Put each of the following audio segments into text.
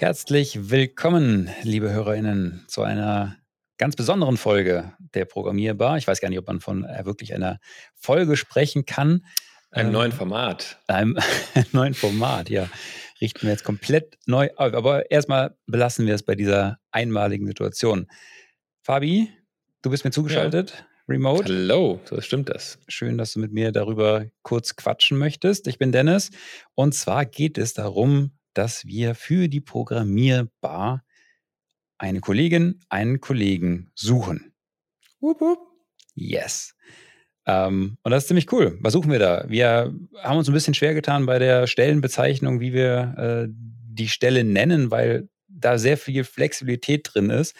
Herzlich willkommen, liebe HörerInnen, zu einer ganz besonderen Folge der Programmierbar. Ich weiß gar nicht, ob man von äh, wirklich einer Folge sprechen kann. Einem ähm, neuen Format. Einem neuen Format, ja. Richten wir jetzt komplett neu auf. Aber erstmal belassen wir es bei dieser einmaligen Situation. Fabi, du bist mir zugeschaltet. Ja. Remote. Hallo, so stimmt das. Schön, dass du mit mir darüber kurz quatschen möchtest. Ich bin Dennis und zwar geht es darum, dass wir für die Programmierbar eine Kollegin, einen Kollegen suchen. Wupp, wupp. Yes. Ähm, und das ist ziemlich cool. Was suchen wir da? Wir haben uns ein bisschen schwer getan bei der Stellenbezeichnung, wie wir äh, die Stelle nennen, weil da sehr viel Flexibilität drin ist.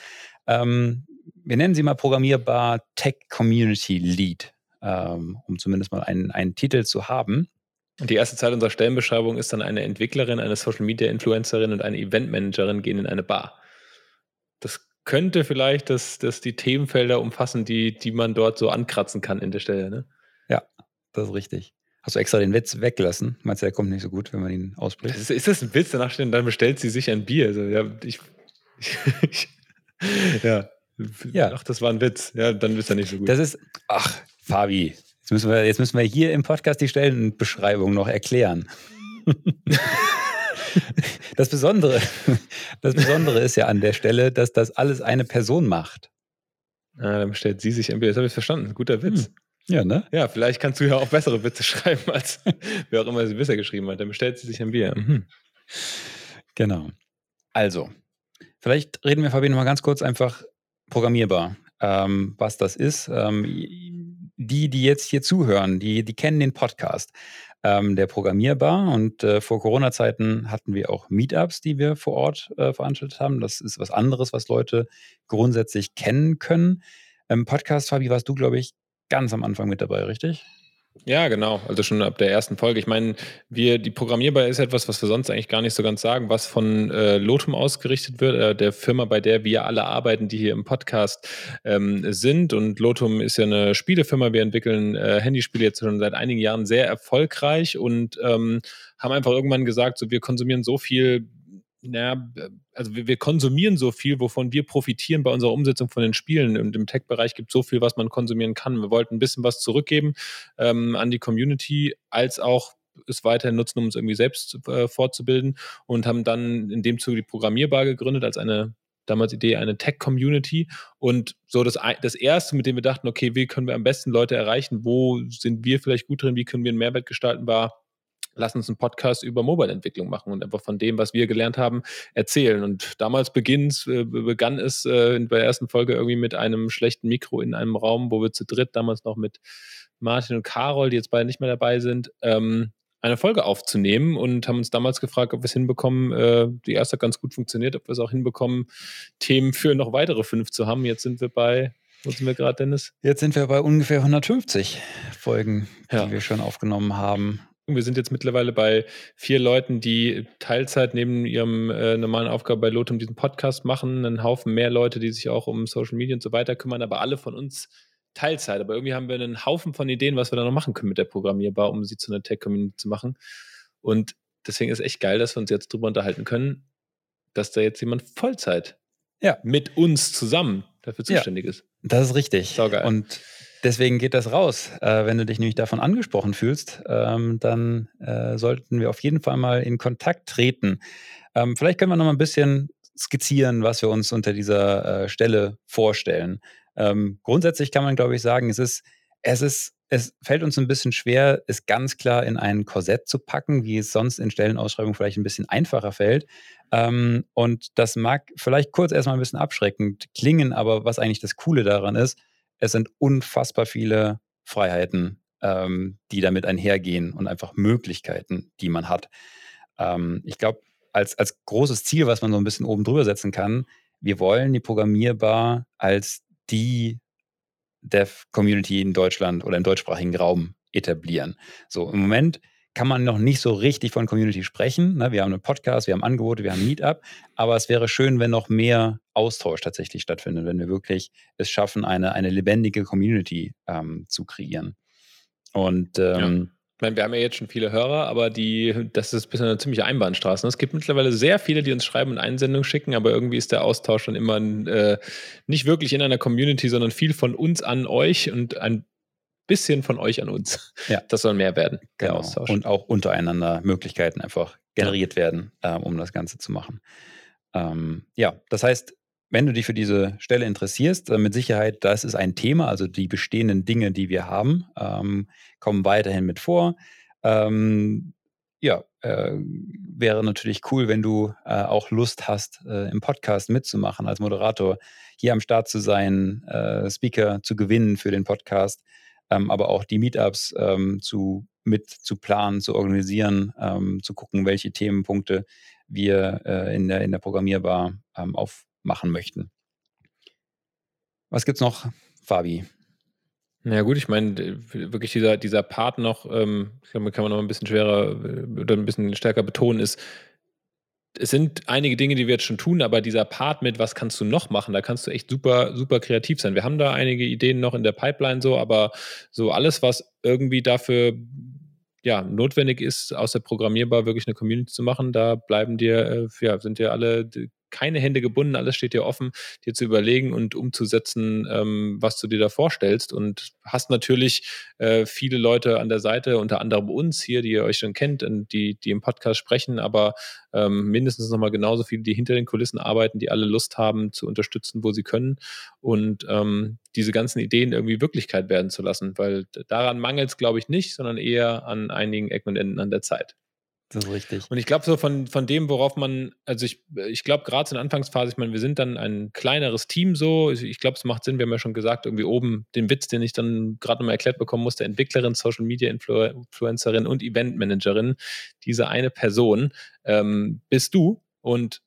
Ähm, wir nennen sie mal programmierbar Tech Community Lead, ähm, um zumindest mal einen, einen Titel zu haben. Und die erste Zeit unserer Stellenbeschreibung ist dann eine Entwicklerin, eine Social Media Influencerin und eine Eventmanagerin gehen in eine Bar. Das könnte vielleicht das, das die Themenfelder umfassen, die, die man dort so ankratzen kann in der Stelle. Ne? Ja, das ist richtig. Hast du extra den Witz weggelassen? Meinst du, der kommt nicht so gut, wenn man ihn ausspricht? Ist, ist das ein Witz? Danach stehen, dann bestellt sie sich ein Bier. Also, ja, ich, ich, ja. ja. Ach, das war ein Witz. Ja, dann ist er nicht so gut. Das ist, ach, Fabi, Jetzt müssen wir, jetzt müssen wir hier im Podcast die Stellenbeschreibung noch erklären. Das Besondere, das Besondere ist ja an der Stelle, dass das alles eine Person macht. Ah, dann stellt sie sich ein Bild. Das habe ich verstanden. Guter Witz. Hm. Ja, ne? Ja, vielleicht kannst du ja auch bessere Witze schreiben, als wer auch immer sie bisher geschrieben hat. Dann bestellt sie sich ein Bier. Mhm. Genau. Also, vielleicht reden wir, Fabi, noch mal ganz kurz einfach programmierbar, ähm, was das ist. Ähm, die, die jetzt hier zuhören, die, die kennen den Podcast ähm, der Programmierbar. Und äh, vor Corona-Zeiten hatten wir auch Meetups, die wir vor Ort äh, veranstaltet haben. Das ist was anderes, was Leute grundsätzlich kennen können. Im Podcast, Fabi, warst du, glaube ich, ganz am Anfang mit dabei, richtig? Ja, genau. Also schon ab der ersten Folge. Ich meine, wir, die Programmierbar ist etwas, was wir sonst eigentlich gar nicht so ganz sagen, was von äh, Lotum ausgerichtet wird, äh, der Firma, bei der wir alle arbeiten, die hier im Podcast ähm, sind. Und Lotum ist ja eine Spielefirma. Wir entwickeln äh, Handyspiele jetzt schon seit einigen Jahren sehr erfolgreich und ähm, haben einfach irgendwann gesagt, so wir konsumieren so viel naja, also wir, wir, konsumieren so viel, wovon wir profitieren bei unserer Umsetzung von den Spielen. Und im Tech-Bereich gibt es so viel, was man konsumieren kann. Wir wollten ein bisschen was zurückgeben ähm, an die Community, als auch es weiterhin nutzen, um uns irgendwie selbst äh, fortzubilden und haben dann in dem Zuge die Programmierbar gegründet als eine damals Idee, eine Tech-Community. Und so das, das erste, mit dem wir dachten, okay, wie können wir am besten Leute erreichen? Wo sind wir vielleicht gut drin? Wie können wir einen Mehrwert gestalten? War lass uns einen Podcast über Mobile-Entwicklung machen und einfach von dem, was wir gelernt haben, erzählen. Und damals beginnt, äh, begann es äh, bei der ersten Folge irgendwie mit einem schlechten Mikro in einem Raum, wo wir zu dritt, damals noch mit Martin und Carol, die jetzt beide nicht mehr dabei sind, ähm, eine Folge aufzunehmen und haben uns damals gefragt, ob wir es hinbekommen. Äh, die erste hat ganz gut funktioniert, ob wir es auch hinbekommen, Themen für noch weitere fünf zu haben. Jetzt sind wir bei wo sind wir gerade, Dennis? Jetzt sind wir bei ungefähr 150 Folgen, die ja. wir schon aufgenommen haben. Wir sind jetzt mittlerweile bei vier Leuten, die Teilzeit neben ihrem äh, normalen Aufgabe bei Lotum diesen Podcast machen. Einen Haufen mehr Leute, die sich auch um Social Media und so weiter kümmern, aber alle von uns Teilzeit. Aber irgendwie haben wir einen Haufen von Ideen, was wir da noch machen können mit der Programmierbar, um sie zu einer Tech-Community zu machen. Und deswegen ist echt geil, dass wir uns jetzt drüber unterhalten können, dass da jetzt jemand Vollzeit ja. mit uns zusammen dafür zuständig ja, ist. Das ist richtig. Saugeil. Und Deswegen geht das raus. Äh, wenn du dich nämlich davon angesprochen fühlst, ähm, dann äh, sollten wir auf jeden Fall mal in Kontakt treten. Ähm, vielleicht können wir noch mal ein bisschen skizzieren, was wir uns unter dieser äh, Stelle vorstellen. Ähm, grundsätzlich kann man, glaube ich, sagen, es ist, es ist, es fällt uns ein bisschen schwer, es ganz klar in ein Korsett zu packen, wie es sonst in Stellenausschreibungen vielleicht ein bisschen einfacher fällt. Ähm, und das mag vielleicht kurz erstmal ein bisschen abschreckend klingen, aber was eigentlich das Coole daran ist, es sind unfassbar viele Freiheiten, ähm, die damit einhergehen und einfach Möglichkeiten, die man hat. Ähm, ich glaube, als, als großes Ziel, was man so ein bisschen oben drüber setzen kann, wir wollen die Programmierbar als die Dev-Community in Deutschland oder im deutschsprachigen Raum etablieren. So, im Moment kann man noch nicht so richtig von Community sprechen. Ne? Wir haben einen Podcast, wir haben Angebote, wir haben Meetup, aber es wäre schön, wenn noch mehr Austausch tatsächlich stattfindet, wenn wir wirklich es schaffen, eine, eine lebendige Community ähm, zu kreieren. Und ähm, Ich meine, wir haben ja jetzt schon viele Hörer, aber die, das ist bisher eine ziemliche Einbahnstraße. Es gibt mittlerweile sehr viele, die uns schreiben und Einsendungen schicken, aber irgendwie ist der Austausch dann immer äh, nicht wirklich in einer Community, sondern viel von uns an euch und ein bisschen von euch an uns. Ja. Das soll mehr werden, der genau. Austausch. Und auch untereinander Möglichkeiten einfach generiert werden, äh, um das Ganze zu machen. Ähm, ja, das heißt, wenn du dich für diese Stelle interessierst, äh, mit Sicherheit, das ist ein Thema, also die bestehenden Dinge, die wir haben, ähm, kommen weiterhin mit vor. Ähm, ja, äh, wäre natürlich cool, wenn du äh, auch Lust hast, äh, im Podcast mitzumachen, als Moderator hier am Start zu sein, äh, Speaker zu gewinnen für den Podcast, ähm, aber auch die Meetups ähm, zu mit zu planen, zu organisieren, ähm, zu gucken, welche Themenpunkte wir äh, in, der, in der Programmierbar ähm, auf machen möchten. Was gibt's noch, Fabi? Ja gut, ich meine, wirklich dieser, dieser Part noch, ähm, kann man noch ein bisschen schwerer äh, oder ein bisschen stärker betonen, ist, es sind einige Dinge, die wir jetzt schon tun, aber dieser Part mit, was kannst du noch machen, da kannst du echt super, super kreativ sein. Wir haben da einige Ideen noch in der Pipeline so, aber so alles, was irgendwie dafür ja, notwendig ist, aus der Programmierbar wirklich eine Community zu machen, da bleiben dir, äh, ja, sind dir alle keine Hände gebunden, alles steht dir offen, dir zu überlegen und umzusetzen, ähm, was du dir da vorstellst. Und hast natürlich äh, viele Leute an der Seite, unter anderem uns hier, die ihr euch schon kennt und die, die im Podcast sprechen, aber ähm, mindestens nochmal genauso viele, die hinter den Kulissen arbeiten, die alle Lust haben zu unterstützen, wo sie können und ähm, diese ganzen Ideen irgendwie Wirklichkeit werden zu lassen, weil daran mangelt es, glaube ich, nicht, sondern eher an einigen Ecken und Enden an der Zeit. Das ist richtig. Und ich glaube, so von, von dem, worauf man, also ich, ich glaube, gerade in der Anfangsphase, ich meine, wir sind dann ein kleineres Team so. Ich glaube, es macht Sinn, wir haben ja schon gesagt, irgendwie oben den Witz, den ich dann gerade nochmal erklärt bekommen musste, Entwicklerin, Social Media Influencerin und Eventmanagerin, diese eine Person ähm, bist du. Und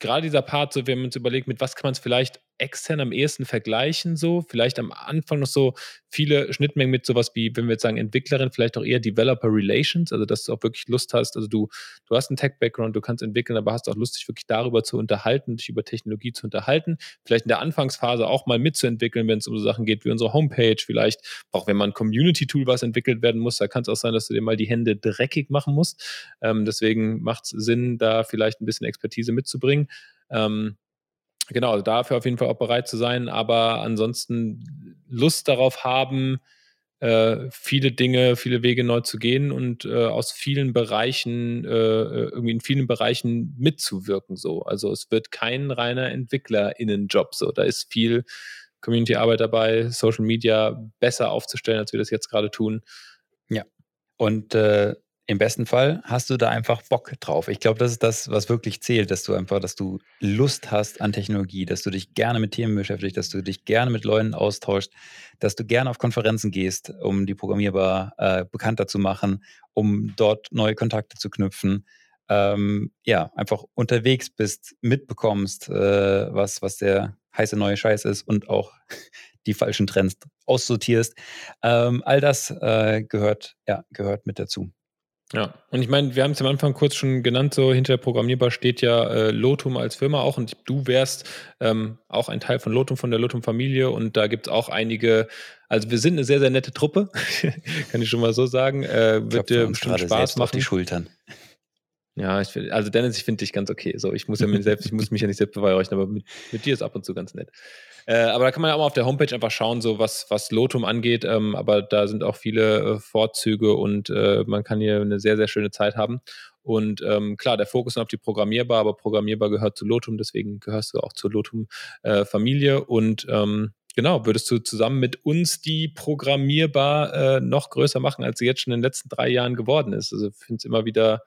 gerade dieser Part, so, wenn man uns überlegt, mit was kann man es vielleicht extern am ehesten vergleichen, so vielleicht am Anfang noch so viele Schnittmengen mit sowas wie, wenn wir jetzt sagen Entwicklerin, vielleicht auch eher Developer Relations, also dass du auch wirklich Lust hast, also du, du hast einen Tech-Background, du kannst entwickeln, aber hast auch Lust, dich wirklich darüber zu unterhalten, dich über Technologie zu unterhalten, vielleicht in der Anfangsphase auch mal mitzuentwickeln, wenn es um so Sachen geht wie unsere Homepage, vielleicht auch wenn man Community-Tool was entwickelt werden muss, da kann es auch sein, dass du dir mal die Hände dreckig machen musst. Ähm, deswegen macht es Sinn, da vielleicht ein bisschen Expertise mitzubringen. Ähm, genau, also dafür auf jeden Fall auch bereit zu sein, aber ansonsten Lust darauf haben, äh, viele Dinge, viele Wege neu zu gehen und äh, aus vielen Bereichen, äh, äh, irgendwie in vielen Bereichen mitzuwirken. So. Also es wird kein reiner EntwicklerInnen-Job. So. Da ist viel Community-Arbeit dabei, Social Media besser aufzustellen, als wir das jetzt gerade tun. Ja. Und äh, im besten Fall hast du da einfach Bock drauf. Ich glaube, das ist das, was wirklich zählt, dass du einfach, dass du Lust hast an Technologie, dass du dich gerne mit Themen beschäftigst, dass du dich gerne mit Leuten austauschst, dass du gerne auf Konferenzen gehst, um die Programmierbar äh, bekannter zu machen, um dort neue Kontakte zu knüpfen. Ähm, ja, einfach unterwegs bist, mitbekommst, äh, was, was der heiße neue Scheiß ist und auch die falschen Trends aussortierst. Ähm, all das äh, gehört, ja, gehört mit dazu. Ja, und ich meine, wir haben es am Anfang kurz schon genannt, so hinter Programmierbar steht ja äh, Lotum als Firma auch und du wärst ähm, auch ein Teil von Lotum, von der Lotum-Familie und da gibt es auch einige, also wir sind eine sehr, sehr nette Truppe, kann ich schon mal so sagen. Äh, wird dir bestimmt Spaß machen. Auf die Schultern. Ja, ich, also Dennis, ich finde dich ganz okay. So, ich muss ja mir selbst, ich muss mich ja nicht selbst beweihräuchern, aber mit, mit, dir ist ab und zu ganz nett. Äh, aber da kann man ja auch mal auf der Homepage einfach schauen, so was, was Lotum angeht. Ähm, aber da sind auch viele äh, Vorzüge und äh, man kann hier eine sehr, sehr schöne Zeit haben. Und ähm, klar, der Fokus ist auf die Programmierbar, aber Programmierbar gehört zu Lotum, deswegen gehörst du auch zur Lotum-Familie. Äh, und ähm, genau, würdest du zusammen mit uns die Programmierbar äh, noch größer machen, als sie jetzt schon in den letzten drei Jahren geworden ist. Also ich finde es immer wieder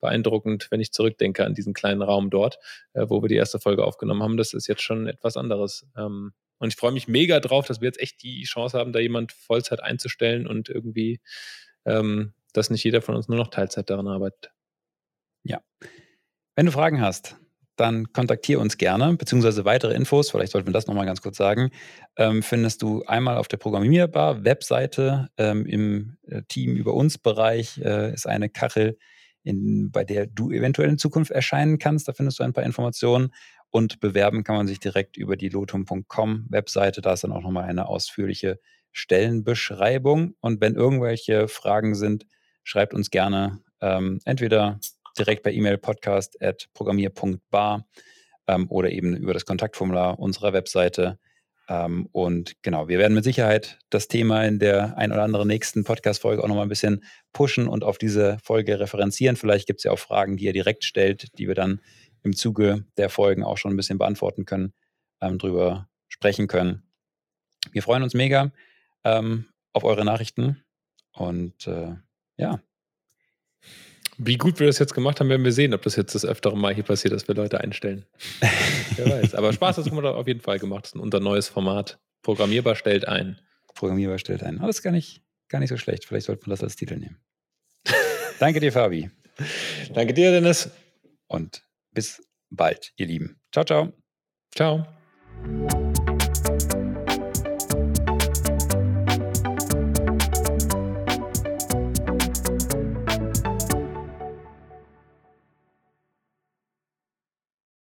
beeindruckend, wenn ich zurückdenke an diesen kleinen Raum dort, äh, wo wir die erste Folge aufgenommen haben. Das ist jetzt schon etwas anderes. Ähm, und ich freue mich mega drauf, dass wir jetzt echt die Chance haben, da jemand Vollzeit einzustellen und irgendwie, ähm, dass nicht jeder von uns nur noch Teilzeit daran arbeitet. Ja. Wenn du Fragen hast, dann kontaktiere uns gerne, beziehungsweise weitere Infos, vielleicht sollten wir das nochmal ganz kurz sagen, ähm, findest du einmal auf der Programmierbar Webseite ähm, im äh, Team über uns Bereich äh, ist eine Kachel, in, bei der du eventuell in Zukunft erscheinen kannst. Da findest du ein paar Informationen. Und bewerben kann man sich direkt über die lotum.com Webseite. Da ist dann auch nochmal eine ausführliche Stellenbeschreibung. Und wenn irgendwelche Fragen sind, schreibt uns gerne ähm, entweder direkt per E-Mail podcast.programmier.bar ähm, oder eben über das Kontaktformular unserer Webseite. Ähm, und genau, wir werden mit Sicherheit das Thema in der ein oder anderen nächsten Podcast-Folge auch nochmal ein bisschen pushen und auf diese Folge referenzieren. Vielleicht gibt es ja auch Fragen, die ihr direkt stellt, die wir dann im Zuge der Folgen auch schon ein bisschen beantworten können, ähm, drüber sprechen können. Wir freuen uns mega ähm, auf eure Nachrichten und äh, ja, wie gut wir das jetzt gemacht haben, werden wir sehen, ob das jetzt das öftere Mal hier passiert, dass wir Leute einstellen. Wer weiß. Aber Spaß haben wir auf jeden Fall gemacht. Das ist unser neues Format. Programmierbar stellt ein. Programmierbar stellt ein. Aber das ist gar nicht, gar nicht so schlecht. Vielleicht sollte man das als Titel nehmen. Danke dir, Fabi. Danke dir, Dennis. Und bis bald, ihr Lieben. Ciao, ciao. Ciao.